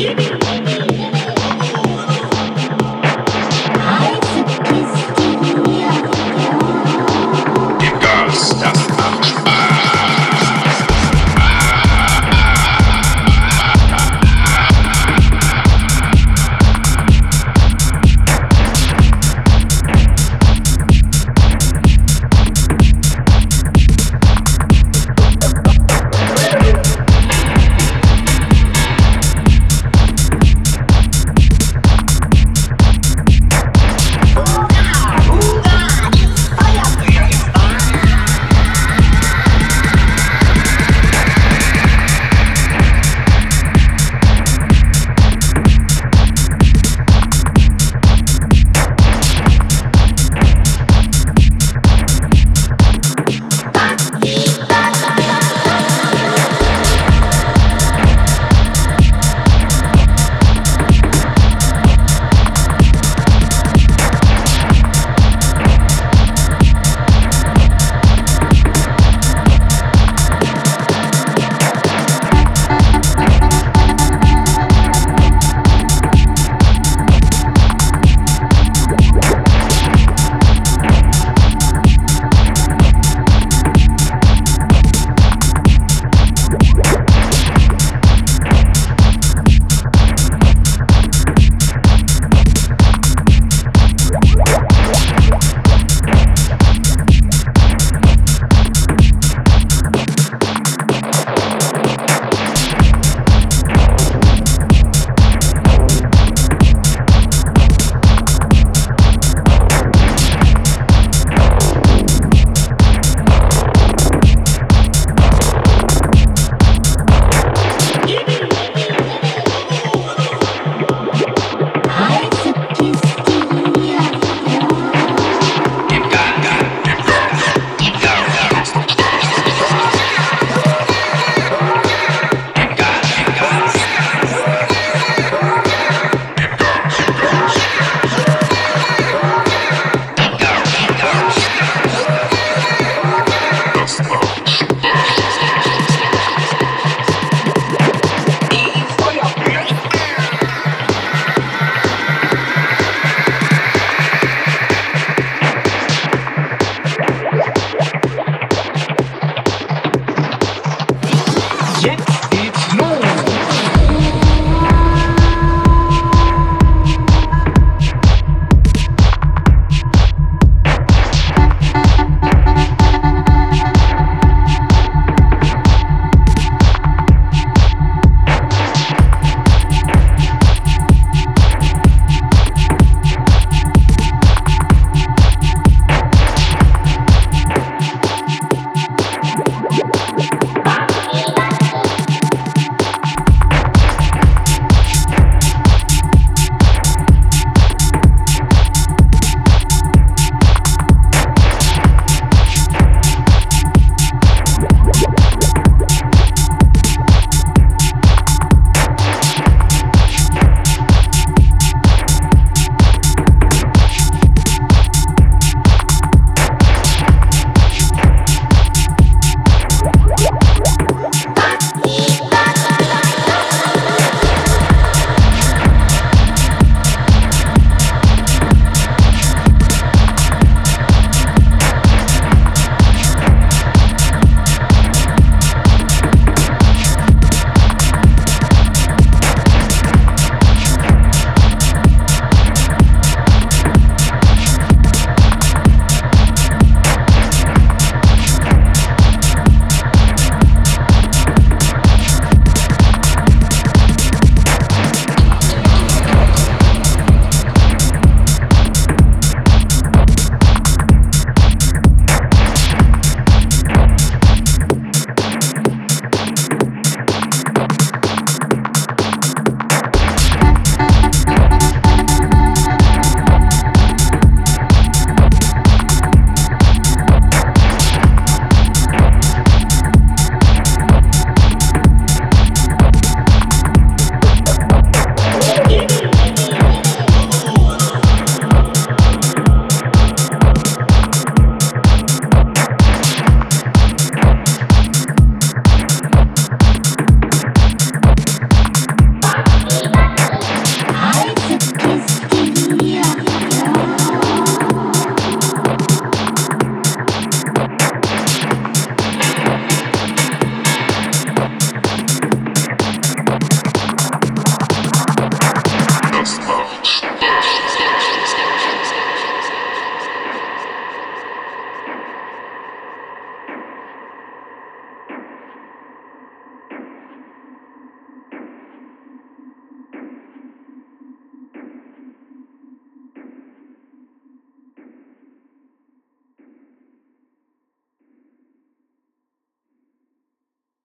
Give me